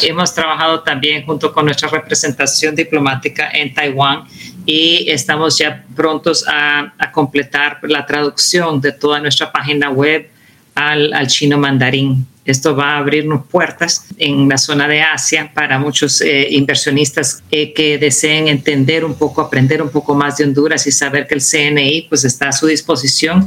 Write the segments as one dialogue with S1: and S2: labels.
S1: Hemos trabajado también junto con nuestra representación diplomática en Taiwán y estamos ya prontos a, completar la traducción de toda nuestra página web al, chino mandarín. Esto va a abrirnos puertas en la zona de Asia para muchos eh, inversionistas eh, que deseen entender un poco, aprender un poco más de Honduras y saber que el CNI pues, está a su disposición.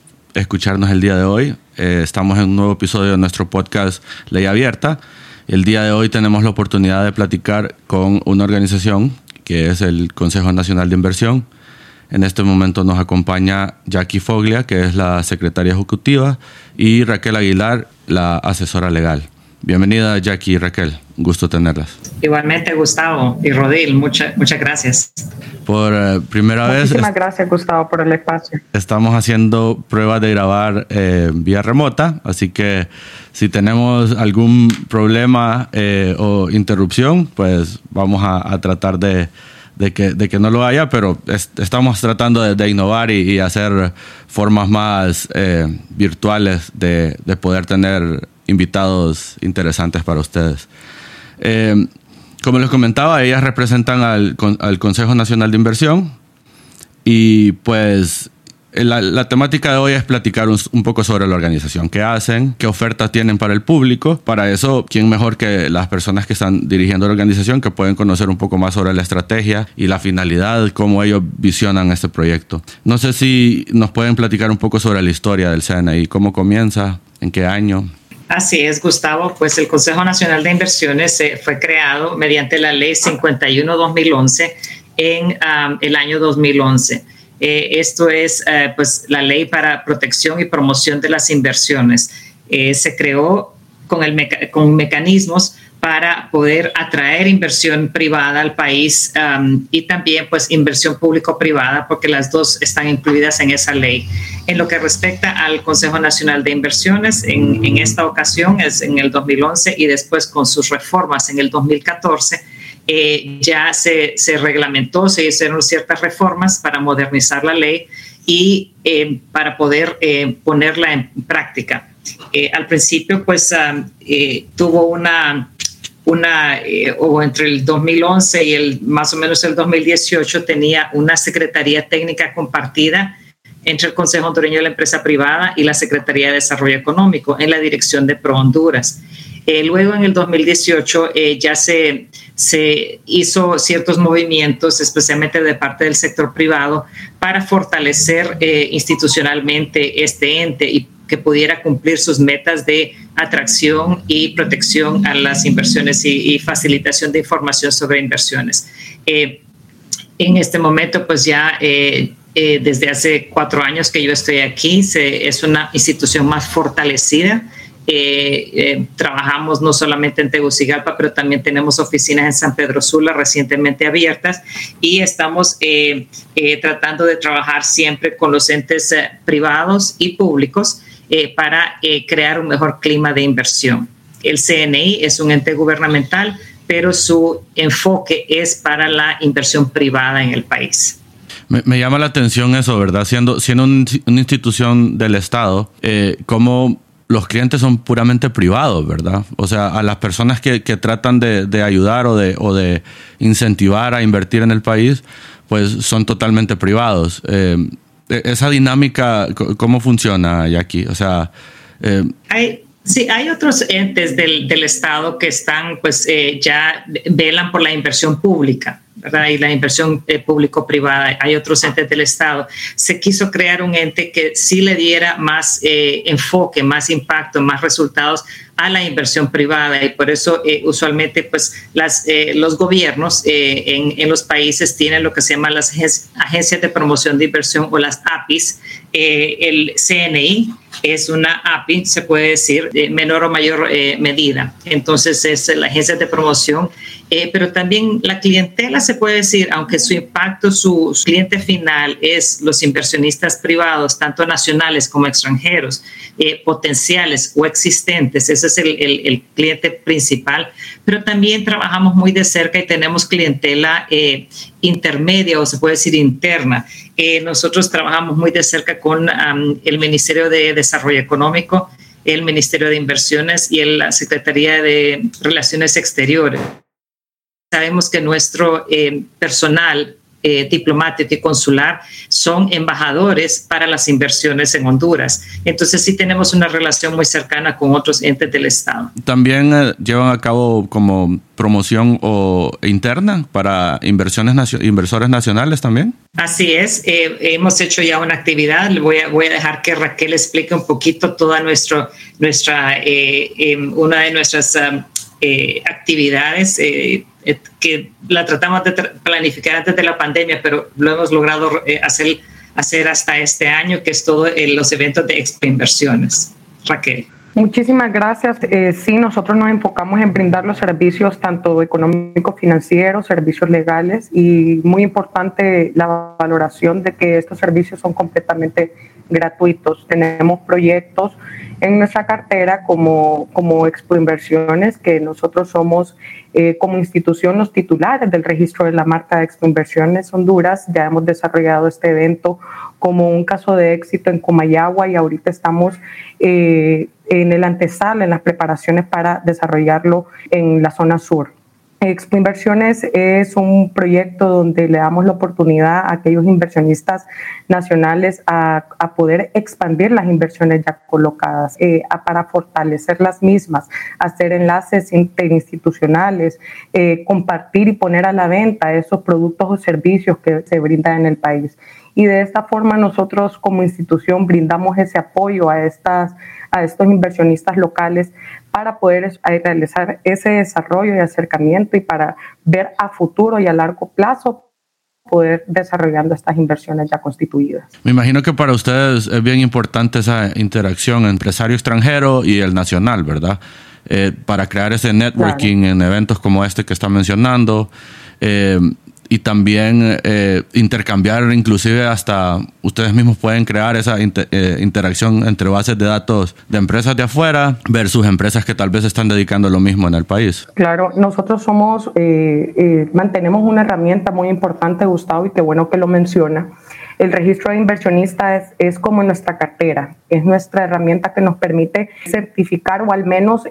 S2: escucharnos el día de hoy. Eh, estamos en un nuevo episodio de nuestro podcast Ley Abierta. El día de hoy tenemos la oportunidad de platicar con una organización que es el Consejo Nacional de Inversión. En este momento nos acompaña Jackie Foglia, que es la secretaria ejecutiva, y Raquel Aguilar, la asesora legal. Bienvenida Jackie y Raquel, gusto tenerlas.
S1: Igualmente Gustavo y Rodil, muchas muchas gracias.
S2: Por eh, primera vez...
S3: Muchísimas gracias Gustavo por el espacio.
S2: Estamos haciendo pruebas de grabar eh, vía remota, así que si tenemos algún problema eh, o interrupción, pues vamos a, tratar de, que, de, que, no lo haya, pero estamos tratando de, innovar y, hacer formas más virtuales de, de poder tener invitados interesantes para ustedes. Eh, como les comentaba, ellas representan al, Consejo Nacional de Inversión y pues la, temática de hoy es platicar un, poco sobre la organización, qué hacen, qué ofertas tienen para el público. Para eso, ¿quién mejor que las personas que están dirigiendo la organización que pueden conocer un poco más sobre la estrategia y la finalidad, cómo ellos visionan este proyecto? No sé si nos pueden platicar un poco sobre la historia del CNI, cómo comienza, en qué año.
S1: Así es, Gustavo. Pues el Consejo Nacional de Inversiones eh, fue creado mediante la Ley 51-2011 en um, el año 2011. Eh, esto es eh, pues la ley para protección y promoción de las inversiones. se creó con, el con mecanismos para poder atraer inversión privada al país um, y también pues inversión público-privada porque las dos están incluidas en esa ley. En lo que respecta al Consejo Nacional de Inversiones, en, en esta ocasión es en el 2011 y después con sus reformas en el 2014, eh, ya se, se, reglamentó, se hicieron ciertas reformas para modernizar la ley y eh, para poder eh, ponerla en práctica. al principio, pues um, tuvo una una, eh, o entre el 2011 y el más o menos el 2018 tenía una secretaría técnica compartida entre el Consejo Hondureño de la Empresa Privada y la Secretaría de Desarrollo Económico en la dirección de Pro Honduras. Eh, luego en el 2018 eh, ya se, se hizo ciertos movimientos, especialmente de parte del sector privado, para fortalecer institucionalmente este ente y que pudiera cumplir sus metas de atracción y protección a las inversiones y, facilitación de información sobre inversiones. Eh, en este momento, pues ya eh, eh, desde hace cuatro años que yo estoy aquí, se, es una institución más fortalecida. trabajamos no solamente en Tegucigalpa, pero también tenemos oficinas en San Pedro Sula recientemente abiertas y estamos tratando de trabajar siempre con los entes privados y públicos eh, para eh, crear un mejor clima de inversión. El CNI es un ente gubernamental, pero su enfoque es para la inversión privada en el país.
S2: Me, llama la atención eso, ¿verdad? Siendo, siendo una institución del Estado, eh, los clientes son puramente privados, ¿verdad? O sea, a las personas que, que tratan de, de, ayudar o de, o de incentivar a invertir en el país, pues son totalmente privados. Eh, e, esa dinámica, ¿cómo funciona, Jackie? O sea...
S1: Eh, hay, sí, hay otros entes del, del Estado que están, pues, eh, ya velan por la inversión pública. Y la inversión eh, público-privada, hay otros entes del Estado. Se quiso crear un ente que sí le diera más enfoque, más impacto, más resultados a la inversión privada y por eso eh, usualmente pues las, eh, los gobiernos eh, en, en, los países tienen lo que se llama las agencias de promoción de inversión o las APIs. el CNI es una API, se puede decir, de menor o mayor medida. Entonces es la agencia de promoción eh, pero también la clientela se puede decir, aunque su impacto, su, cliente final es los inversionistas privados, tanto nacionales como extranjeros, eh, potenciales o existentes, ese es el, el, cliente principal, pero también trabajamos muy de cerca y tenemos clientela eh, intermedia o se puede decir interna. nosotros trabajamos muy de cerca con el Ministerio de Desarrollo Económico, el Ministerio de Inversiones y la Secretaría de Relaciones Exteriores sabemos que nuestro eh, personal eh, diplomático y consular son embajadores para las inversiones en Honduras. Entonces sí tenemos una relación muy cercana con otros entes del Estado.
S2: También eh, llevan a cabo como promoción o interna para inversiones inversores nacionales también.
S1: Así es, hemos hecho ya una actividad. Voy a, voy a dejar que Raquel explique un poquito toda nuestro, nuestra, em, una de nuestras um, actividades eh, que la tratamos de planificar antes de la pandemia, pero lo hemos logrado eh, hacer, hacer hasta este año, que es todo eh, los eventos de Expo Inversiones. Raquel.
S3: Muchísimas gracias. sí, nosotros nos enfocamos en brindar los servicios tanto económicos, financieros, servicios legales y muy importante la valoración de que estos servicios son completamente gratuitos. Tenemos proyectos en nuestra cartera como, como Expo Inversiones, que nosotros somos eh, como institución los titulares del registro de la marca Expo Inversiones Honduras. Ya hemos desarrollado este evento como un caso de éxito en Comayagua y ahorita estamos eh, en el antesala, en las preparaciones para desarrollarlo en la zona sur. Expo Inversiones es un proyecto donde le damos la oportunidad a aquellos inversionistas nacionales a, poder expandir las inversiones ya colocadas, eh, para fortalecer las mismas, hacer enlaces interinstitucionales, eh, compartir y poner a la venta esos productos o servicios que se brindan en el país. Y de esta forma nosotros como institución brindamos ese apoyo a estas a estos inversionistas locales para poder realizar ese desarrollo y acercamiento y para ver a futuro y a largo plazo poder desarrollando estas inversiones ya constituidas.
S2: Me imagino que para ustedes es bien importante esa interacción empresario extranjero y el nacional, ¿verdad? Eh, para crear ese networking en eventos como este que está mencionando. Eh, y también eh, intercambiar, inclusive hasta ustedes mismos pueden crear esa eh, interacción entre bases de datos de empresas de afuera versus empresas que tal vez están dedicando lo mismo en el país.
S3: Claro, nosotros somos, eh, mantenemos una herramienta muy importante, Gustavo, y qué bueno que lo menciona. El registro de inversionistas es, es como nuestra cartera, es nuestra herramienta que nos permite certificar o al menos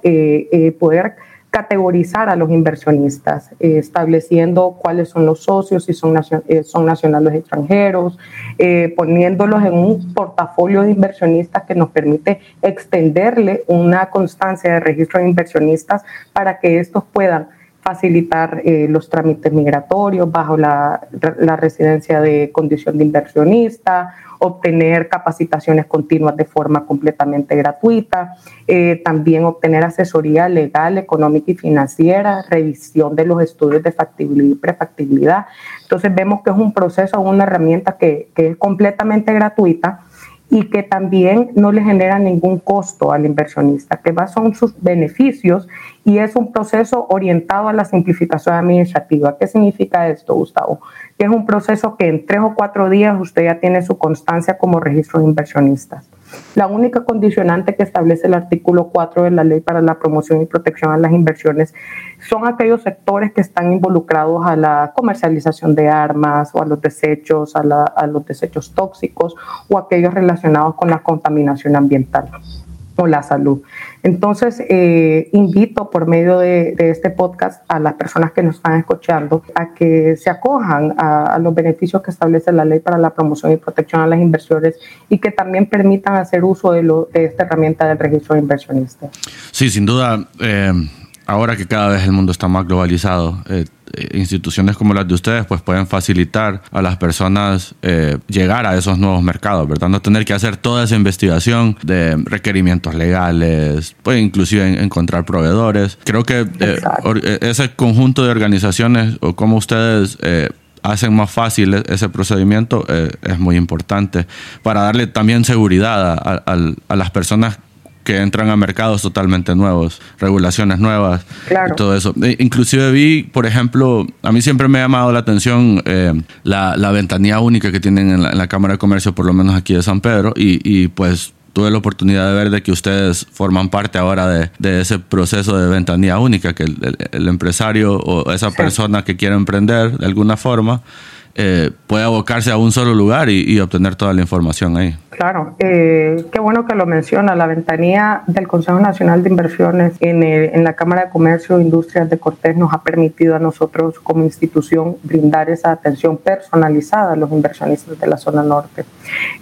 S3: poder categorizar a los inversionistas, eh, estableciendo cuáles son los socios, si son, eh, son nacionales extranjeros, eh, poniéndolos en un portafolio de inversionistas que nos permite extenderle una constancia de registro de inversionistas para que estos puedan facilitar los trámites migratorios bajo la, la residencia de condición de inversionista obtener capacitaciones continuas de forma completamente gratuita, eh, también obtener asesoría legal, económica y financiera, revisión de los estudios de factibilidad y prefactibilidad. Entonces vemos que es un proceso, una herramienta que, que es completamente gratuita y que también no le genera ningún costo al inversionista, que va son sus beneficios y es un proceso orientado a la simplificación administrativa. ¿Qué significa esto, Gustavo? Que es un proceso que en tres o cuatro días usted ya tiene su constancia como registro de inversionistas. La única condicionante que establece el artículo 4 de la Ley para la Promoción y Protección a las Inversiones son aquellos sectores que están involucrados a la comercialización de armas o a los desechos, a, los desechos tóxicos o aquellos relacionados con la contaminación ambiental la salud. Entonces, eh, invito por medio de, este podcast a las personas que nos están escuchando a que se acojan a, los beneficios que establece la ley para la promoción y protección a las inversiones y que también permitan hacer uso de, de esta herramienta del registro de inversionistas.
S2: Sí, sin duda. Eh, ahora que cada vez el mundo está más globalizado, eh, instituciones como las de ustedes pues pueden facilitar a las personas eh, llegar a esos nuevos mercados, ¿verdad? No tener que hacer toda esa investigación de requerimientos legales, pues inclusive encontrar proveedores. Creo que ese conjunto de organizaciones o cómo ustedes hacen más fácil e-, ese procedimiento es muy importante para darle también seguridad a, a las personas que entran a mercados totalmente nuevos, regulaciones nuevas y todo eso. E, inclusive vi, por ejemplo, a mí siempre me ha llamado la atención eh, la, la, ventanilla única que tienen en la, Cámara de Comercio, por lo menos aquí de San Pedro, y, y pues tuve la oportunidad de ver de que ustedes forman parte ahora de, de ese proceso de ventanilla única, que el, empresario o esa persona que quiere emprender de alguna forma eh, puede abocarse a un solo lugar y, obtener toda la información ahí.
S3: Claro, eh, qué bueno que lo menciona. La ventanilla del Consejo Nacional de Inversiones en, en la Cámara de Comercio e Industrias de Cortés nos ha permitido a nosotros como institución brindar esa atención personalizada a los inversionistas de la zona norte.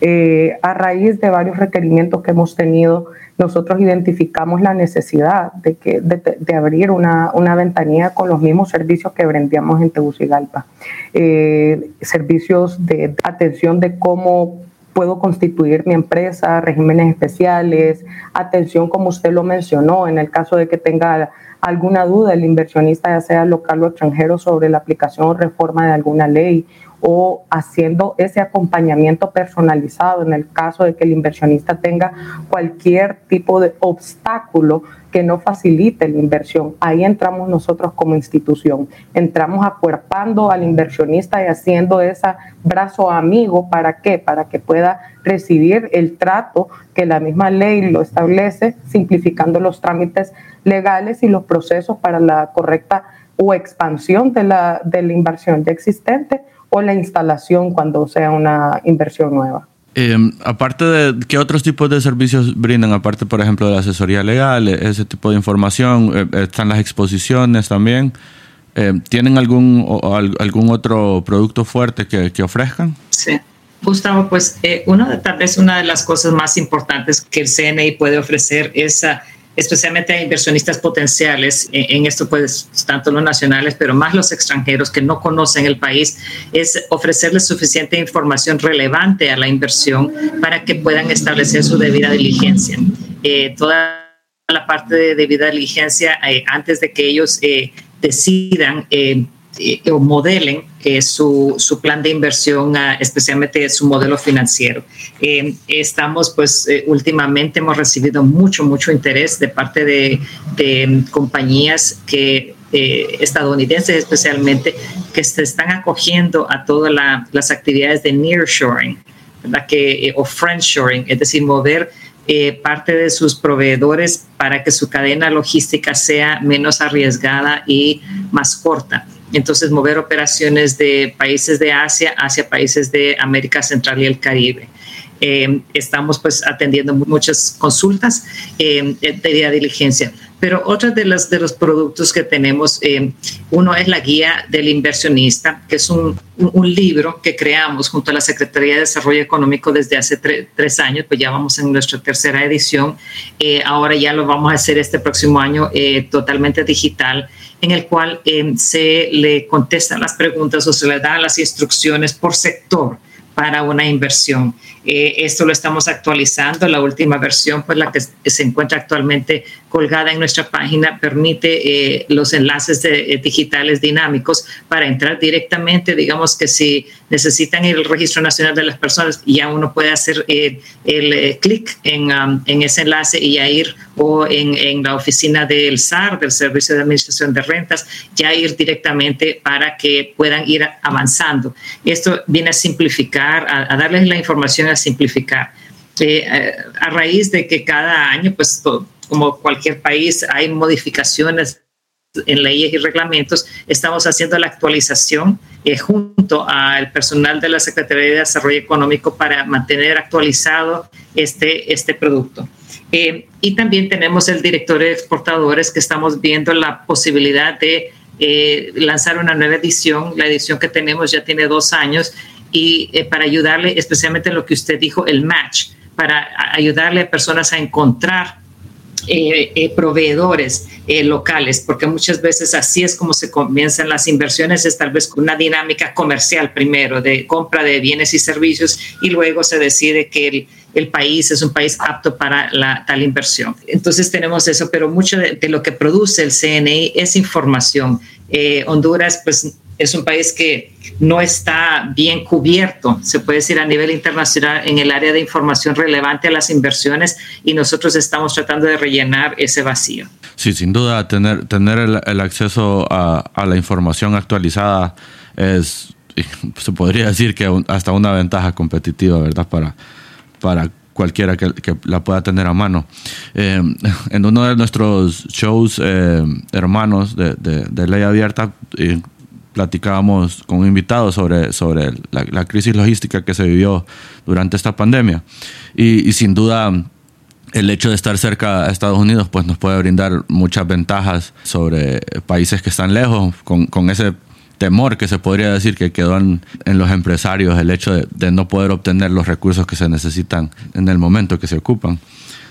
S3: Eh, a raíz de varios requerimientos que hemos tenido, nosotros identificamos la necesidad de, que, de, abrir una, una, ventanilla con los mismos servicios que brindamos en Tegucigalpa. Eh, servicios de atención de cómo puedo constituir mi empresa, regímenes especiales, atención como usted lo mencionó, en el caso de que tenga alguna duda el inversionista, ya sea local o extranjero, sobre la aplicación o reforma de alguna ley o haciendo ese acompañamiento personalizado en el caso de que el inversionista tenga cualquier tipo de obstáculo que no facilite la inversión. Ahí entramos nosotros como institución. Entramos acuerpando al inversionista y haciendo ese brazo amigo. ¿Para qué? Para que pueda recibir el trato que la misma ley lo establece, simplificando los trámites legales y los procesos para la correcta o expansión de la, de la inversión ya existente o la instalación cuando sea una inversión nueva.
S2: Em, aparte de, ¿qué otros tipos de servicios brindan? Aparte, por ejemplo, de la asesoría legal, ese tipo de información, eh, están las exposiciones también. Em, ¿Tienen algún, algún otro producto fuerte que, que ofrezcan?
S1: Sí. Gustavo, pues eh, una de, tal vez una de las cosas más importantes que el CNI puede ofrecer es especialmente a inversionistas potenciales, en, esto pues tanto los nacionales, pero más los extranjeros que no conocen el país, es ofrecerles suficiente información relevante a la inversión para que puedan establecer su debida diligencia. Eh, toda la parte de debida diligencia eh, antes de que ellos eh, decidan eh, o modelen eh, su, su, plan de inversión, ah, especialmente su modelo financiero. Eh, estamos, pues, últimamente hemos recibido mucho, mucho interés de parte de, de compañías que estadounidenses especialmente que se están acogiendo a todas las actividades de nearshoring ¿verdad? Que, o friendshoring, es decir, mover parte de sus proveedores para que su cadena logística sea menos arriesgada y más corta entonces mover operaciones de países de Asia hacia países de América Central y el Caribe. Eh, estamos pues atendiendo muchas consultas eh, de diligencia. Pero otro de los, de los productos que tenemos, eh, uno es la guía del inversionista, que es un, un, libro que creamos junto a la Secretaría de Desarrollo Económico desde hace tres años, pues ya vamos en nuestra tercera edición. ahora ya lo vamos a hacer este próximo año totalmente digital en el cual eh, se le contestan las preguntas o se le dan las instrucciones por sector para una inversión. Eh, esto lo estamos actualizando. La última versión, pues la que se encuentra actualmente colgada en nuestra página, permite eh, los enlaces de, digitales dinámicos para entrar directamente. Digamos que si necesitan el registro nacional de las personas, ya uno puede hacer el clic en, um, en, ese enlace y ya ir o en, en, la oficina del SAR, del Servicio de Administración de Rentas, ya ir directamente para que puedan ir avanzando. Esto viene a simplificar, a, darles la información, a simplificar. Eh, eh, a raíz de que cada año, pues como cualquier país, hay modificaciones en leyes y reglamentos, estamos haciendo la actualización eh, junto al personal de la Secretaría de Desarrollo Económico para mantener actualizado este, este producto. Eh, y también tenemos el director de exportadores que estamos viendo la posibilidad de eh, lanzar una nueva edición. La edición que tenemos ya tiene dos años y eh, para ayudarle, especialmente en lo que usted dijo, el match, para ayudarle a personas a encontrar eh, eh, proveedores eh, locales, porque muchas veces así es como se comienzan las inversiones, es tal vez una dinámica comercial primero, de compra de bienes y servicios, y luego se decide que el, el país es un país apto para la, tal inversión. Entonces tenemos eso, pero mucho de, lo que produce el CNI es información Honduras, pues es un país que no está bien cubierto, se puede decir a nivel internacional, en el área de información relevante a las inversiones y nosotros estamos tratando de rellenar ese vacío.
S2: Sí, sin duda, tener, tener el, acceso a, la información actualizada es, se podría decir que hasta una ventaja competitiva, ¿verdad? Para, para cualquiera que, la pueda tener a mano. Eh, en uno de nuestros shows eh, hermanos de, de, Ley Abierta, eh, platicábamos con un invitado sobre, sobre la, crisis logística que se vivió durante esta pandemia. Y, sin duda el hecho de estar cerca a Estados Unidos pues nos puede brindar muchas ventajas sobre países que están lejos, con, con ese temor que se podría decir que quedó en, los empresarios, el hecho de, no poder obtener los recursos que se necesitan en el momento que se ocupan.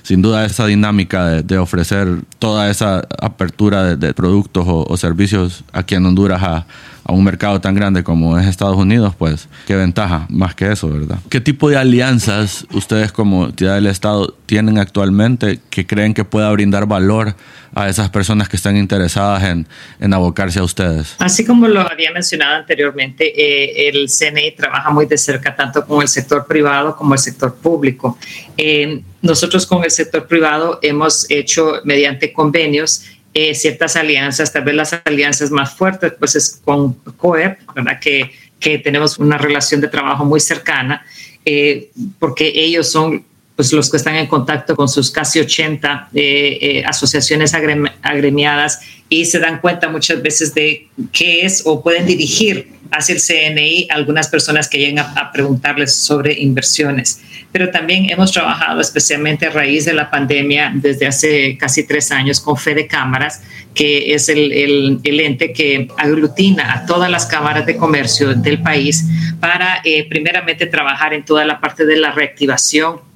S2: Sin duda esa dinámica de, ofrecer toda esa apertura de, productos o, o, servicios aquí en Honduras a, a un mercado tan grande como es Estados Unidos, pues qué ventaja más que eso, ¿verdad? ¿Qué tipo de alianzas ustedes como entidad del Estado tienen actualmente que creen que pueda brindar valor a esas personas que están interesadas en, en abocarse a ustedes?
S1: Así como lo había mencionado anteriormente, eh, el CNI trabaja muy de cerca tanto con el sector privado como el sector público. Nosotros con el sector privado hemos hecho mediante convenios eh, ciertas alianzas, tal vez las alianzas más fuertes, pues es con COEP, ¿verdad? Que, que tenemos una relación de trabajo muy cercana, eh, porque ellos son pues los que están en contacto con sus casi 80 eh, asociaciones agremiadas y se dan cuenta muchas veces de qué es o pueden dirigir hacia el CNI algunas personas que llegan a, preguntarles sobre inversiones. Pero también hemos trabajado especialmente a raíz de la pandemia desde hace casi tres años con Fede Cámaras, que es el, el, ente que aglutina a todas las cámaras de comercio del país para eh, primeramente trabajar en toda la parte de la reactivación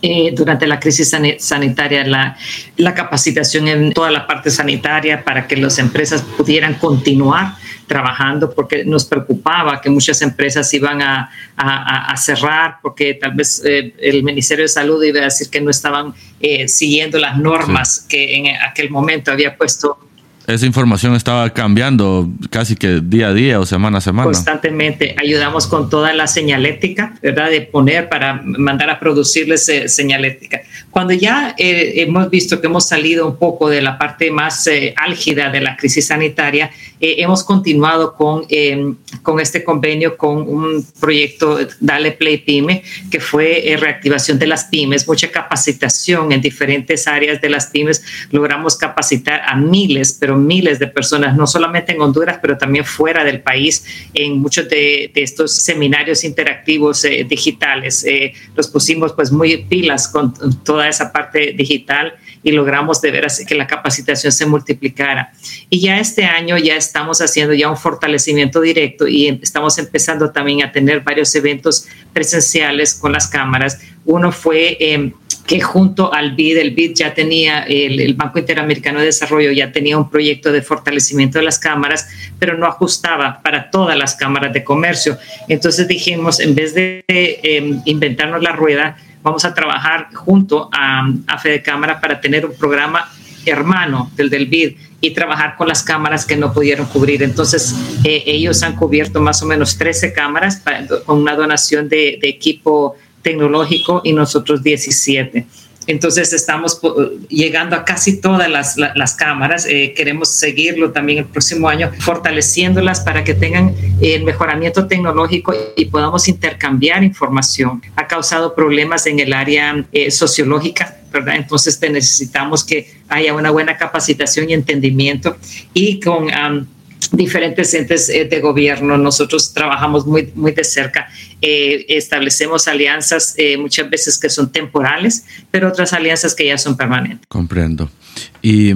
S1: eh, durante la crisis sanitaria, la, la, capacitación en toda la parte sanitaria para que las empresas pudieran continuar trabajando, porque nos preocupaba que muchas empresas iban a, a, cerrar, porque tal vez eh, el Ministerio de Salud iba a decir que no estaban eh, siguiendo las normas que en aquel momento había puesto
S2: esa información estaba cambiando casi que día a día o semana a semana.
S1: Constantemente ayudamos con toda la señalética, ¿verdad? De poner para mandar a producirles eh, señalética. Cuando ya eh, hemos visto que hemos salido un poco de la parte más eh, álgida de la crisis sanitaria, hemos continuado con, em, con este convenio con un proyecto Dale Play Pyme, que fue reactivación de las pymes, mucha capacitación en diferentes áreas de las pymes. Logramos capacitar a miles, pero miles de personas, no solamente en Honduras, pero también fuera del país, en muchos de, estos seminarios interactivos eh, digitales. Eh, los pusimos pues muy pilas con toda esa parte digital y logramos de veras que la capacitación se multiplicara. Y ya este año ya estamos haciendo ya un fortalecimiento directo y estamos empezando también a tener varios eventos presenciales con las cámaras. Uno fue... Eh, que junto al BID, el BID ya tenía, el, Banco Interamericano de Desarrollo ya tenía un proyecto de fortalecimiento de las cámaras, pero no ajustaba para todas las cámaras de comercio. Entonces dijimos, en vez de em, inventarnos la rueda, vamos a trabajar junto a, a Fede Cámara para tener un programa hermano del del BID y trabajar con las cámaras que no pudieron cubrir. Entonces, eh, ellos han cubierto más o menos 13 cámaras con una donación de, equipo tecnológico y nosotros 17. Entonces estamos llegando a casi todas las, cámaras. Eh, queremos seguirlo también el próximo año, fortaleciéndolas para que tengan el mejoramiento tecnológico y podamos intercambiar información. Ha causado problemas en el área eh, sociológica, ¿verdad? Entonces necesitamos que haya una buena capacitación y entendimiento y con diferentes entes eh, de gobierno. Nosotros trabajamos muy, muy de cerca. Eh, establecemos alianzas eh, muchas veces que son temporales, pero otras alianzas que ya son permanentes.
S2: Comprendo. Y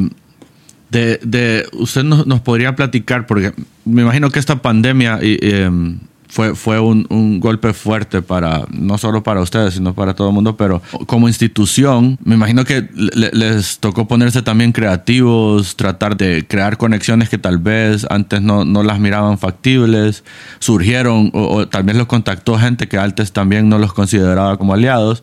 S2: de, de usted nos, nos, podría platicar, porque me imagino que esta pandemia... Em, fue, fue un, un, golpe fuerte para, no solo para ustedes, sino para todo el mundo, pero como institución, me imagino que les tocó ponerse también creativos, tratar de crear conexiones que tal vez antes no, no las miraban factibles, surgieron o, tal vez los contactó gente que antes también no los consideraba como aliados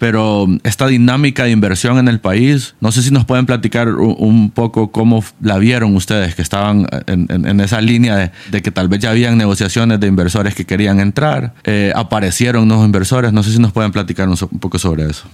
S2: pero esta dinámica de inversión en el país, no sé si nos pueden platicar un poco cómo la vieron ustedes que estaban en, esa línea de, que tal vez ya habían negociaciones de inversores que querían entrar, eh, aparecieron nuevos inversores, no sé si nos pueden platicar un poco sobre eso.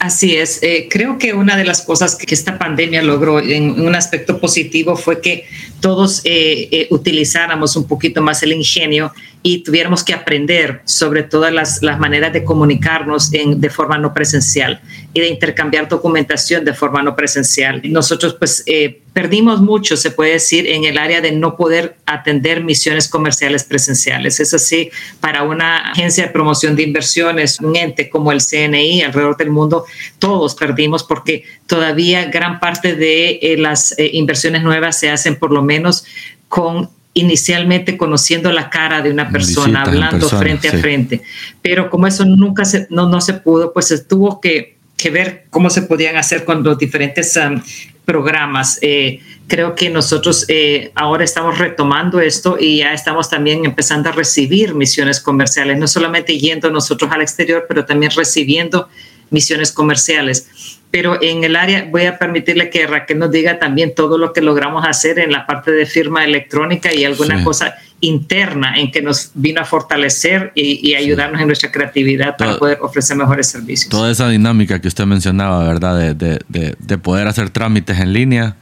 S1: Así es. Eh, creo que una de las cosas que esta pandemia logró en un aspecto positivo fue que todos eh, utilizáramos un poquito más el ingenio y tuviéramos que aprender sobre todas las, maneras de comunicarnos en, de forma no presencial y de intercambiar documentación de forma no presencial. Nosotros pues perdimos mucho, se puede decir, en el área de no poder atender misiones comerciales presenciales. Es así, para una agencia de promoción de inversiones, un ente como el CNI alrededor del mundo, todos perdimos porque todavía gran parte de eh, las eh, inversiones nuevas se hacen por lo menos con inicialmente conociendo la cara de una persona, hablando frente a frente. Pero como eso nunca se, no, no se pudo, pues se tuvo que, que ver cómo se podían hacer con los diferentes um, programas. Eh, creo que nosotros eh, ahora estamos retomando esto y ya estamos también empezando a recibir misiones comerciales, no solamente yendo nosotros al exterior, pero también recibiendo misiones comerciales. Pero en el área, voy a permitirle que Raquel nos diga también todo lo que logramos hacer en la parte de firma electrónica y alguna cosa interna en que nos vino a fortalecer y, ayudarnos en nuestra creatividad para poder ofrecer mejores servicios.
S2: Toda esa dinámica que usted mencionaba, ¿verdad? De, de, de, poder hacer trámites en línea,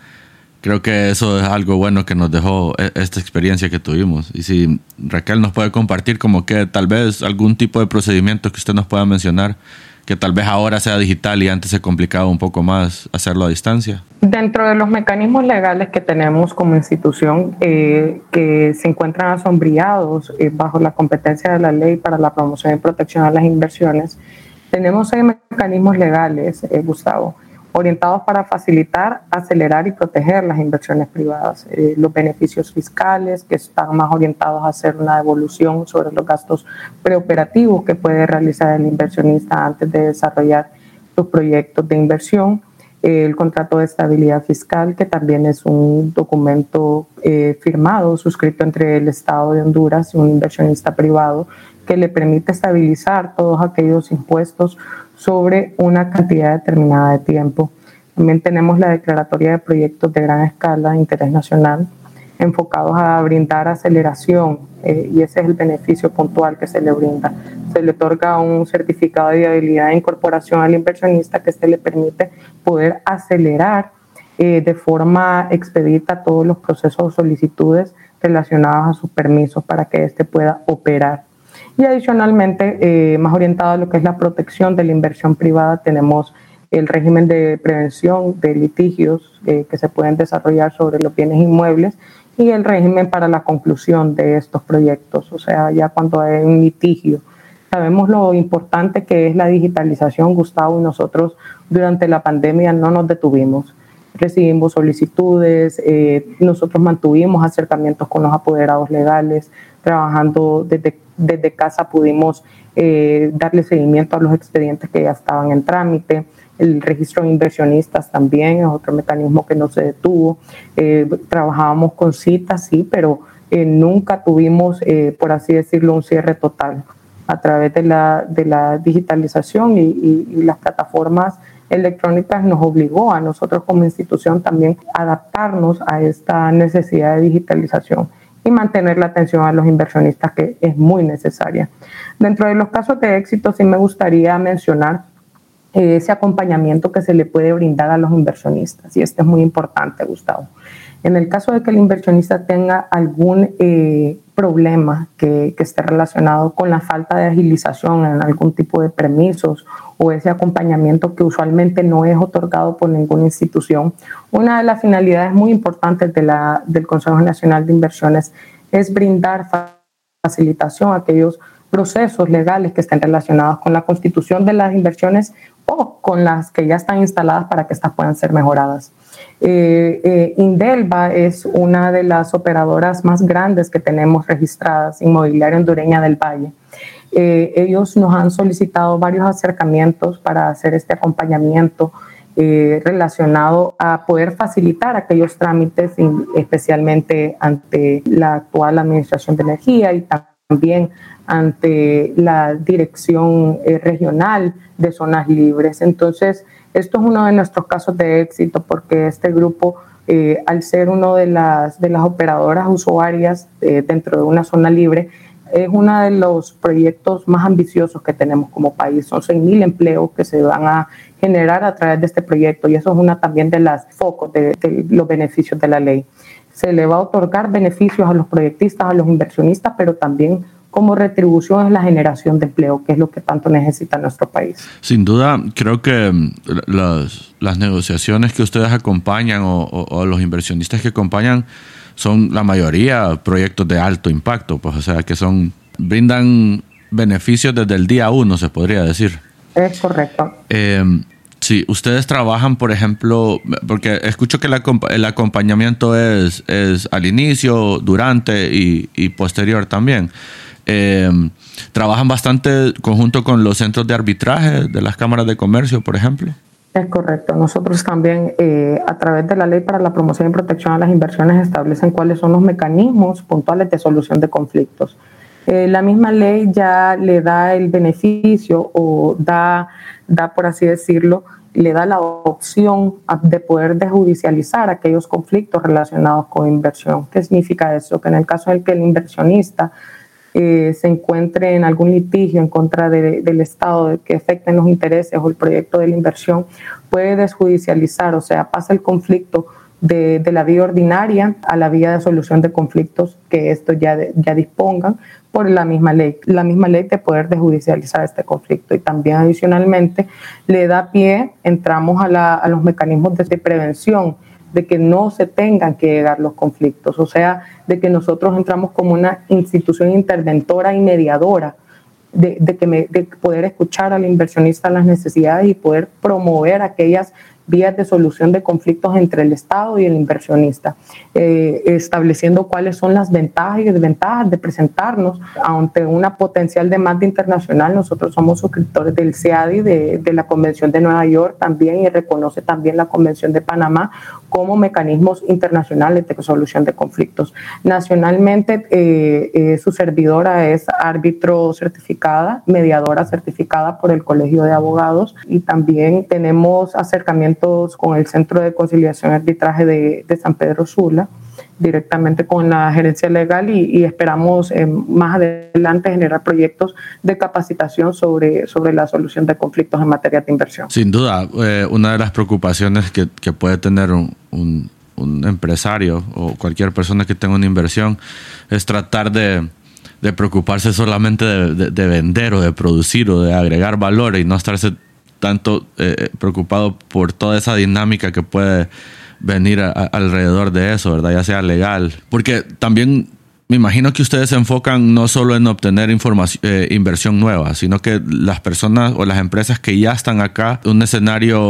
S2: creo que eso es algo bueno que nos dejó e, esta experiencia que tuvimos. Y si Raquel nos puede compartir como que tal vez algún tipo de procedimiento que usted nos pueda mencionar que tal vez ahora sea digital y antes se complicaba un poco más hacerlo a distancia?
S3: Dentro de los mecanismos legales que tenemos como institución eh, que se encuentran asombriados eh, bajo la competencia de la ley para la promoción y protección de las inversiones, tenemos seis mecanismos legales, eh, Gustavo, orientados para facilitar, acelerar y proteger las inversiones privadas. Eh, los beneficios fiscales, que están más orientados a hacer una devolución sobre los gastos preoperativos que puede realizar el inversionista antes de desarrollar sus proyectos de inversión. Eh, el contrato de estabilidad fiscal, que también es un documento eh, firmado, suscrito entre el Estado de Honduras y un inversionista privado, que le permite estabilizar todos aquellos impuestos sobre una cantidad determinada de tiempo. También tenemos la declaratoria de proyectos de gran escala de interés nacional enfocados a brindar aceleración eh, y ese es el beneficio puntual que se le brinda. Se le otorga un certificado de viabilidad de incorporación al inversionista que se le permite poder acelerar eh, de forma expedita todos los procesos o solicitudes relacionados a sus permisos para que éste pueda operar. Y adicionalmente, eh, más orientado a lo que es la protección de la inversión privada, tenemos el régimen de prevención de litigios eh, que se pueden desarrollar sobre los bienes inmuebles y el régimen para la conclusión de estos proyectos, o sea, ya cuando hay un litigio. Sabemos lo importante que es la digitalización, Gustavo, y nosotros durante la pandemia no nos detuvimos. Recibimos solicitudes, eh, nosotros mantuvimos acercamientos con los apoderados legales, trabajando desde desde casa pudimos eh, darle seguimiento a los expedientes que ya estaban en trámite. El registro de inversionistas también es otro mecanismo que no se detuvo. Eh, trabajábamos con citas, sí, pero eh, nunca tuvimos, por así decirlo, un cierre total a través de la, de la digitalización y, y las plataformas electrónicas nos obligó a nosotros como institución también adaptarnos a esta necesidad de digitalización y mantener la atención a los inversionistas que es muy necesaria. Dentro de los casos de éxito sí me gustaría mencionar eh, ese acompañamiento que se le puede brindar a los inversionistas y esto es muy importante, Gustavo. En el caso de que el inversionista tenga algún eh, problema que, que, esté relacionado con la falta de agilización en algún tipo de permisos o ese acompañamiento que usualmente no es otorgado por ninguna institución, una de las finalidades muy importantes de la, del Consejo Nacional de Inversiones es brindar facilitación a aquellos procesos legales que estén relacionados con la constitución de las inversiones o con las que ya están instaladas para que estas puedan ser mejoradas. Eh, eh, Indelva es una de las operadoras más grandes que tenemos registradas, inmobiliaria hondureña del Valle. Eh, ellos nos han solicitado varios acercamientos para hacer este acompañamiento relacionado a poder facilitar aquellos trámites, especialmente ante la actual Administración de Energía y también ante la dirección eh, regional de zonas libres. Entonces, esto es uno de nuestros casos de éxito porque este grupo, eh, al ser uno de las, de las operadoras usuarias eh, dentro de una zona libre, es uno de los proyectos más ambiciosos que tenemos como país. Son 6.000 empleos que se van a generar a través de este proyecto y eso es una también de las focos de los beneficios de la ley. Se le va a otorgar beneficios a los proyectistas, a los inversionistas, pero también como retribución es la generación de empleo, que es lo que tanto necesita nuestro país.
S2: Sin duda, creo que mm, las, las negociaciones que ustedes acompañan o, los inversionistas que acompañan son la mayoría proyectos de alto impacto, pues o sea que son brindan beneficios desde el día uno, se podría decir.
S3: Es correcto.
S2: Eh, Sí, ustedes trabajan, por ejemplo, porque escucho que el acompañamiento es, es al inicio, durante y, posterior también. Eh, ¿Trabajan bastante conjunto con los centros de arbitraje de las cámaras de comercio, por ejemplo?
S3: Es correcto. Nosotros también, eh, a través de la Ley para la Promoción y Protección a las Inversiones, establecen cuáles son los mecanismos puntuales de solución de conflictos. Eh, la misma ley ya le da el beneficio o da, da, por así decirlo, le da la opción de poder desjudicializar aquellos conflictos relacionados con inversión. ¿Qué significa eso? Que en el caso en el que el inversionista eh, se encuentre en algún litigio en contra del Estado que afecten los intereses o el proyecto de la inversión, puede desjudicializar, o sea, pasa el conflicto de, la vía ordinaria a la vía de solución de conflictos que esto ya, ya dispongan por la misma ley, la misma ley de poder desjudicializar este conflicto. Y también adicionalmente le da pie, entramos a, a los mecanismos de prevención de que no se tengan que llegar los conflictos, o sea, de que nosotros entramos como una institución interventora y mediadora, de, que de poder escuchar al inversionista las necesidades y poder promover aquellas vías de solución de conflictos entre el Estado y el inversionista, eh, estableciendo cuáles son las ventajas y desventajas de presentarnos ante una potencial demanda internacional. Nosotros somos suscriptores del CEADI, de, de la Convención de Nueva York también, y reconoce también la Convención de Panamá como mecanismos internacionales de solución de conflictos. Nacionalmente, eh, eh, su servidora es árbitro certificada, mediadora certificada por el Colegio de Abogados y también tenemos acercamientos con el Centro de Conciliación y Arbitraje de, de San Pedro Sula directamente con la gerencia legal y, esperamos eh, más adelante generar proyectos de capacitación sobre, sobre la solución de conflictos en materia de inversión.
S2: Sin duda, eh, una de las preocupaciones que, que puede tener un, un, empresario o cualquier persona que tenga una inversión es tratar de, de preocuparse solamente de, de, vender o de producir o de agregar valor y no estarse tanto eh, preocupado por toda esa dinámica que puede venir alrededor de eso, ¿verdad? Ya sea legal. Porque también me imagino que ustedes se enfocan no solo en obtener información, eh, inversión nueva, sino que las personas o las empresas que ya están acá, un escenario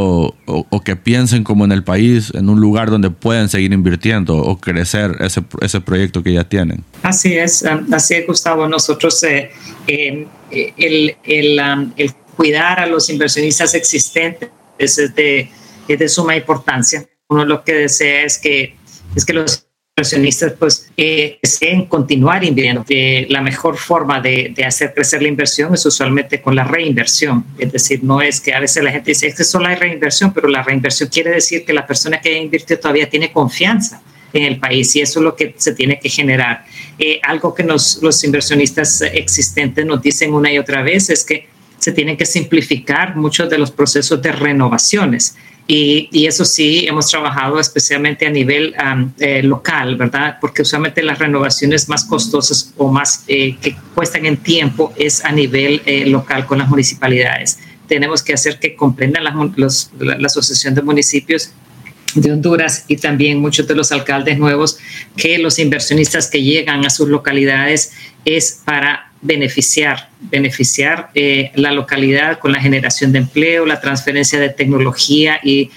S2: o, que piensen como en el país, en un lugar donde pueden seguir invirtiendo o crecer ese, ese proyecto que ya tienen.
S1: Así es, así es, Gustavo. Nosotros, eh, eh, el, el, um, el, cuidar a los inversionistas existentes es de, es de suma importancia uno lo que desea es que, es que los inversionistas pues eh, deseen continuar invirtiendo. la mejor forma de, de, hacer crecer la inversión es usualmente con la reinversión. Es decir, no es que a veces la gente dice, es que solo hay reinversión, pero la reinversión quiere decir que la persona que invirtió todavía tiene confianza en el país y eso es lo que se tiene que generar. Eh, algo que nos, los inversionistas existentes nos dicen una y otra vez es que se tienen que simplificar muchos de los procesos de renovaciones. Y, eso sí, hemos trabajado especialmente a nivel eh, local, ¿verdad? Porque usualmente las renovaciones más costosas o más eh, que cuestan en tiempo es a nivel eh, local con las municipalidades. Tenemos que hacer que comprendan la Asociación de Municipios de Honduras y también muchos de los alcaldes nuevos que los inversionistas que llegan a sus localidades es para beneficiar, beneficiar eh, la localidad con la generación de empleo, la transferencia de tecnología y,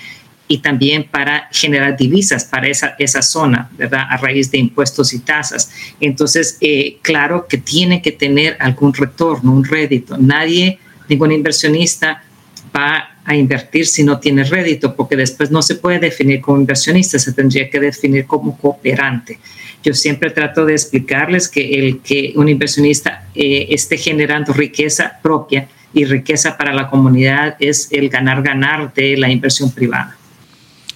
S1: y también para generar divisas para esa, esa zona, ¿verdad? A raíz de impuestos y tasas. Entonces, eh, claro que tiene que tener algún retorno, un rédito. Nadie, ningún inversionista va a invertir si no tiene rédito, porque después no se puede definir como inversionista, se tendría que definir como cooperante. Yo siempre trato de explicarles que el que un inversionista eh, esté generando riqueza propia y riqueza para la comunidad es el ganar-ganar de la inversión privada.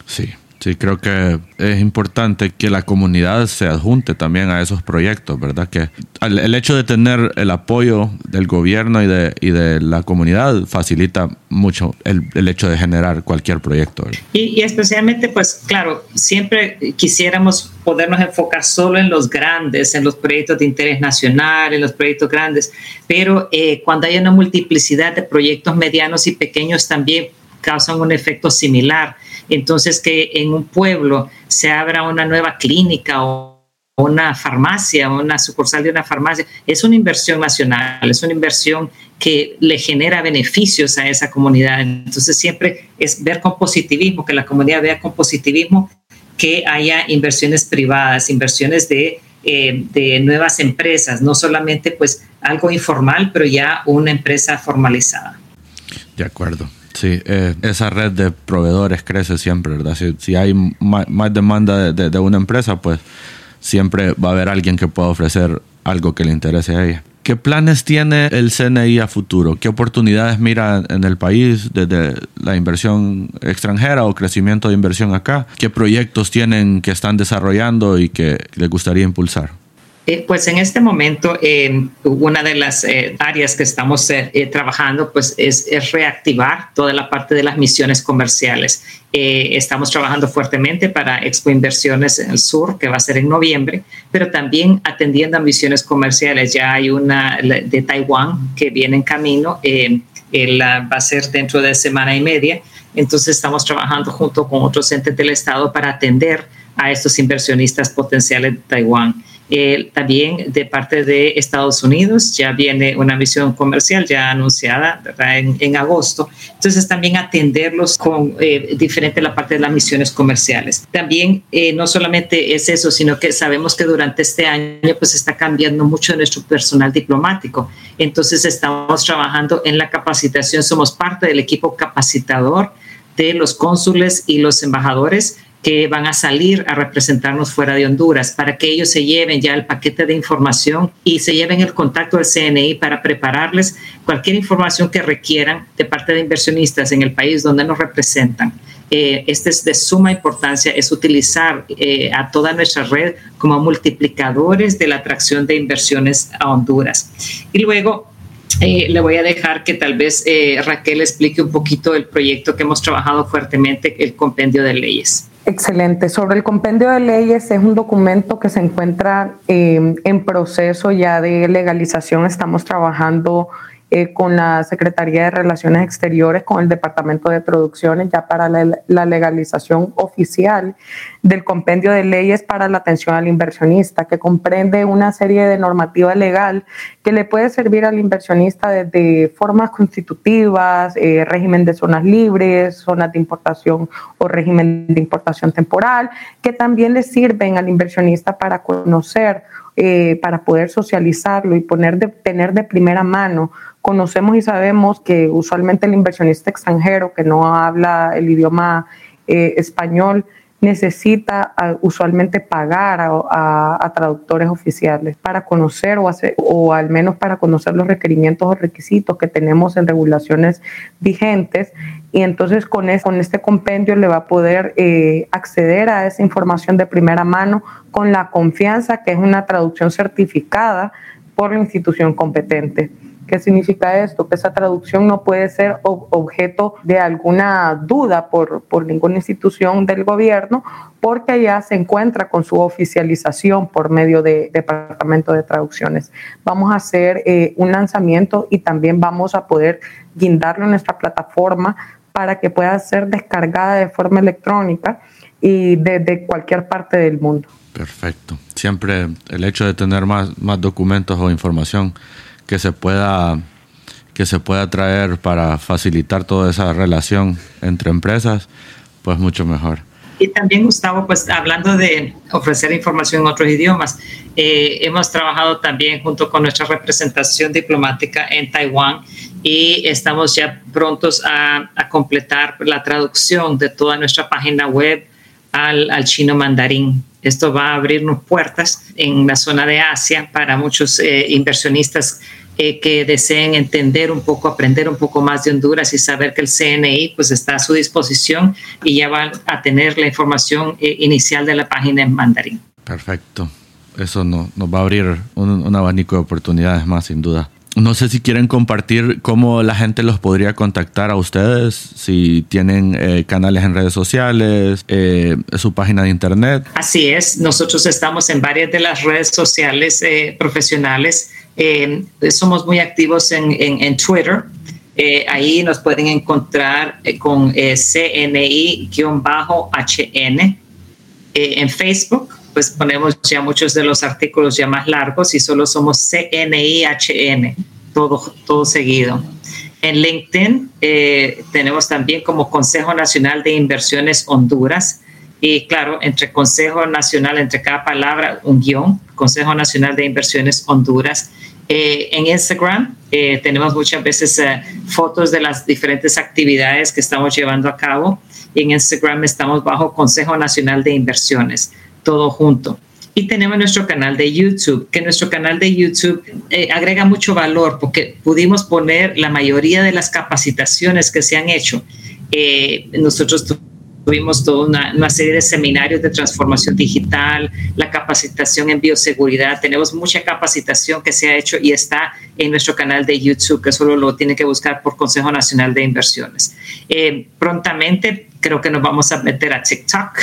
S2: Sí, Sí, creo que es importante que la comunidad se adjunte también a esos proyectos, ¿verdad? Que el, hecho de tener el apoyo del gobierno y de, y de la comunidad facilita mucho el, el hecho de generar cualquier proyecto.
S1: Y, especialmente, pues claro, siempre quisiéramos podernos enfocar solo en los grandes, en los proyectos de interés nacional, en los proyectos grandes, pero eh, cuando hay una multiplicidad de proyectos medianos y pequeños también causan un efecto similar entonces, que en un pueblo se abra una nueva clínica o una farmacia, una sucursal de una farmacia, es una inversión nacional, es una inversión que le genera beneficios a esa comunidad. Entonces siempre es ver con positivismo, que la comunidad vea con positivismo que haya inversiones privadas, inversiones de, eh, de nuevas empresas, no solamente pues algo informal, pero ya una empresa formalizada.
S2: De acuerdo. Sí, eh, esa red de proveedores crece siempre, ¿verdad? Si, hay más, demanda de, una empresa, pues siempre va a haber alguien que pueda ofrecer algo que le interese a ella. ¿Qué planes tiene el CNI a futuro? ¿Qué oportunidades mira en el país desde la inversión extranjera o crecimiento de inversión acá? ¿Qué proyectos tienen que están desarrollando y que les gustaría impulsar?
S1: Eh, pues en este momento, eh, una de las eh, áreas que estamos trabajando pues es, reactivar toda la parte de las misiones comerciales. estamos trabajando fuertemente para Expo Inversiones en el Sur, que va a ser en noviembre, pero también atendiendo a misiones comerciales. Ya hay una de Taiwán que viene en camino, va a ser dentro de semana y media. Entonces estamos trabajando junto con otros entes del Estado para atender a estos inversionistas potenciales de Taiwán. Eh, también de parte de Estados Unidos ya viene una misión comercial ya anunciada en, agosto. Entonces también atenderlos con eh, diferente la parte de las misiones comerciales. También eh, no solamente es eso, sino que sabemos que durante este año pues está cambiando mucho nuestro personal diplomático. Entonces estamos trabajando en la capacitación, somos parte del equipo capacitador de los cónsules y los embajadores que van a salir a representarnos fuera de Honduras, para que ellos se lleven ya el paquete de información y se lleven el contacto del CNI para prepararles cualquier información que requieran de parte de inversionistas en el país donde nos representan. Eh, este es de suma importancia, es utilizar eh, a toda nuestra red como multiplicadores de la atracción de inversiones a Honduras. Y luego eh, le voy a dejar que tal vez Raquel explique un poquito el proyecto que hemos trabajado fuertemente, el compendio de leyes.
S3: Excelente. Sobre el compendio de leyes, es un documento que se encuentra eh, en proceso ya de legalización. Estamos trabajando eh, con la Secretaría de Relaciones Exteriores, con el Departamento de Producciones, ya para la, legalización oficial del compendio de leyes para la atención al inversionista, que comprende una serie de normativa legal que le puede servir al inversionista desde formas constitutivas, eh, régimen de zonas libres, zonas de importación o régimen de importación temporal, que también le sirven al inversionista para conocer eh, para poder socializarlo y poner de, tener de primera mano conocemos y sabemos que usualmente el inversionista extranjero que no habla el idioma eh, español necesita usualmente pagar a, traductores oficiales para conocer o, hacer, o al menos para conocer los requerimientos o requisitos que tenemos en regulaciones vigentes. Y entonces con, con este compendio le va a poder eh, acceder a esa información de primera mano con la confianza que es una traducción certificada por la institución competente. ¿Qué significa esto? Que esa traducción no puede ser objeto de alguna duda por, por ninguna institución del gobierno, porque ya se encuentra con su oficialización por medio del Departamento de Traducciones. Vamos a hacer eh, un lanzamiento y también vamos a poder guindarlo en nuestra plataforma para que pueda ser descargada de forma electrónica y desde cualquier parte del mundo.
S2: Perfecto. Siempre el hecho de tener más, más documentos o información que se pueda que se pueda traer para facilitar toda esa relación entre empresas, pues mucho mejor.
S1: Y también, Gustavo, pues hablando de ofrecer información en otros idiomas, eh, hemos trabajado también junto con nuestra representación diplomática en Taiwán y estamos ya prontos a, a completar la traducción de toda nuestra página web al, al chino mandarín. Esto va a abrirnos puertas en la zona de Asia para muchos eh, inversionistas eh, que deseen entender un poco, aprender un poco más de Honduras y saber que el CNI pues está a su disposición y ya van a tener la información eh, inicial de la página en mandarín.
S2: Perfecto. Eso nos va a abrir un, abanico de oportunidades más, sin duda. No sé si quieren compartir cómo la gente los podría contactar a ustedes, si tienen eh, canales en redes sociales, su página de internet.
S1: Así es, nosotros estamos en varias de las redes sociales profesionales eh, somos muy activos en, en, Twitter. Eh, ahí nos pueden encontrar eh, con CNI-HN. en Facebook, pues ponemos ya muchos de los artículos ya más largos y solo somos CNI-HN, todo, todo seguido. En LinkedIn tenemos también como Consejo Nacional de Inversiones Honduras. Y claro, entre Consejo Nacional, entre cada palabra, un guion, Consejo Nacional de Inversiones Honduras. Eh, en Instagram eh, tenemos muchas veces eh, fotos de las diferentes actividades que estamos llevando a cabo. Y en Instagram estamos bajo Consejo Nacional de Inversiones, todo junto. Y tenemos nuestro canal de YouTube, que nuestro canal de YouTube agrega mucho valor porque pudimos poner la mayoría de las capacitaciones que se han hecho. nosotros Tuvimos toda una, serie de seminarios de transformación digital, la capacitación en bioseguridad. Tenemos mucha capacitación que se ha hecho y está en nuestro canal de YouTube, que solo lo tiene que buscar por Consejo Nacional de Inversiones. Eh, prontamente creo que nos vamos a meter a TikTok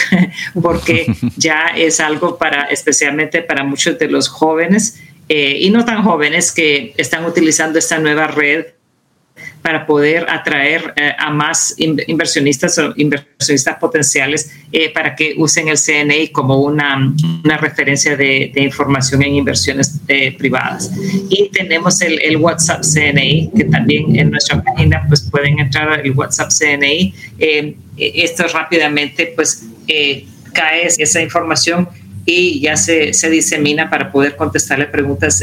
S1: porque ya es algo para, especialmente para muchos de los jóvenes eh, y no tan jóvenes que están utilizando esta nueva red para poder atraer eh, a más inversionistas o inversionistas potenciales eh, para que usen el CNI como una, una referencia de, de, información en inversiones eh, privadas. Y tenemos el, el, WhatsApp CNI, que también en nuestra página pues pueden entrar al WhatsApp CNI. esto rápidamente pues cae esa información y ya se, se disemina para poder contestarle preguntas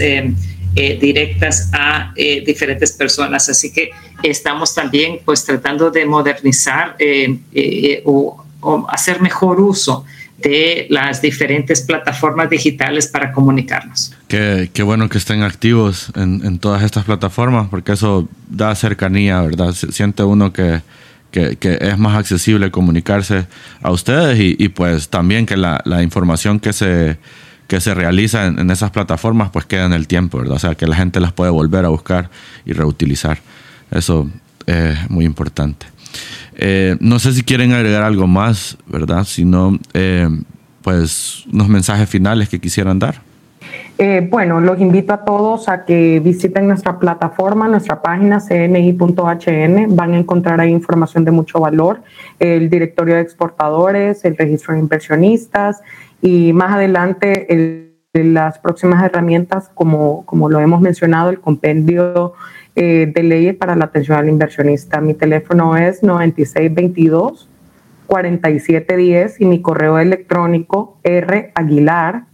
S1: eh, directas a eh, diferentes personas. Así que estamos también pues tratando de modernizar eh, o, hacer mejor uso de las diferentes plataformas digitales para comunicarnos.
S2: Qué, bueno que estén activos en, todas estas plataformas, porque eso da cercanía, ¿verdad? Siente uno que, es más accesible comunicarse a ustedes y, pues también que la información que se que se realiza en, esas plataformas, pues queda en el tiempo, ¿verdad? O sea, que la gente las puede volver a buscar y reutilizar. Eso es muy importante. Eh, no sé si quieren agregar algo más, ¿verdad? Si no, eh, pues unos mensajes finales que quisieran dar.
S3: Eh, bueno, los invito a todos a que visiten nuestra plataforma, nuestra página cni.hn. Van a encontrar ahí información de mucho valor, el directorio de exportadores, el registro de inversionistas, y más adelante el, las próximas herramientas, como, como lo hemos mencionado, el compendio eh, de leyes para la atención al inversionista. Mi teléfono es 9622 4710 y mi correo electrónico raguilar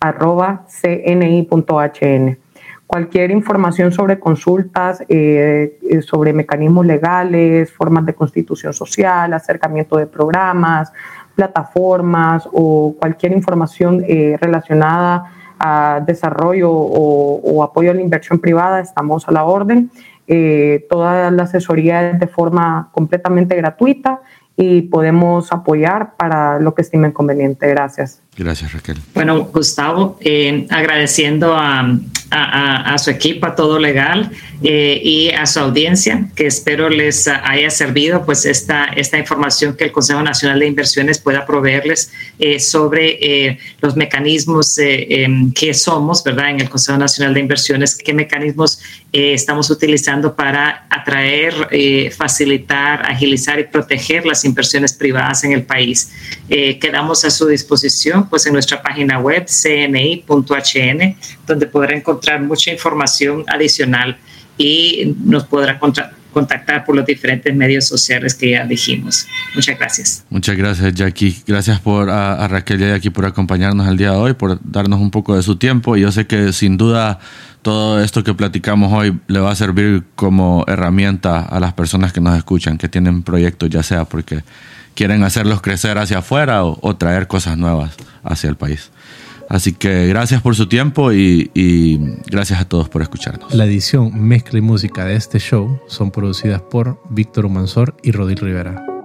S3: arroba cni.hn. Cualquier información sobre consultas, eh, eh, sobre mecanismos legales, formas de constitución social, acercamiento de programas, plataformas o cualquier información eh, relacionada a desarrollo o, apoyo a la inversión privada, estamos a la orden. Eh, toda la asesoría es de forma completamente gratuita y podemos apoyar para lo que estimen conveniente. Gracias.
S2: Gracias, Raquel.
S1: Bueno, Gustavo, eh, agradeciendo a, su equipo, a todo legal eh, y a su audiencia, que espero les haya servido pues esta, esta información que el Consejo Nacional de Inversiones pueda proveerles eh, sobre los mecanismos em, que somos, ¿verdad? En el Consejo Nacional de Inversiones, qué mecanismos estamos utilizando para atraer, facilitar, agilizar y proteger las inversiones privadas en el país. quedamos a su disposición pues en nuestra página web cni.hn, donde podrá encontrar mucha información adicional y nos podrá contactar por los diferentes medios sociales que ya dijimos. Muchas gracias.
S2: Muchas gracias, Jackie. Gracias por a, Raquel y a Jackie por acompañarnos el día de hoy, por darnos un poco de su tiempo. Y yo sé que sin duda todo esto que platicamos hoy le va a servir como herramienta a las personas que nos escuchan, que tienen proyectos, ya sea porque quieren hacerlos crecer hacia afuera o, traer cosas nuevas hacia el país. Así que gracias por su tiempo y, y, gracias a todos por escucharnos.
S4: La edición, mezcla y música de este show son producidas por Víctor Humansor y Rodil Rivera.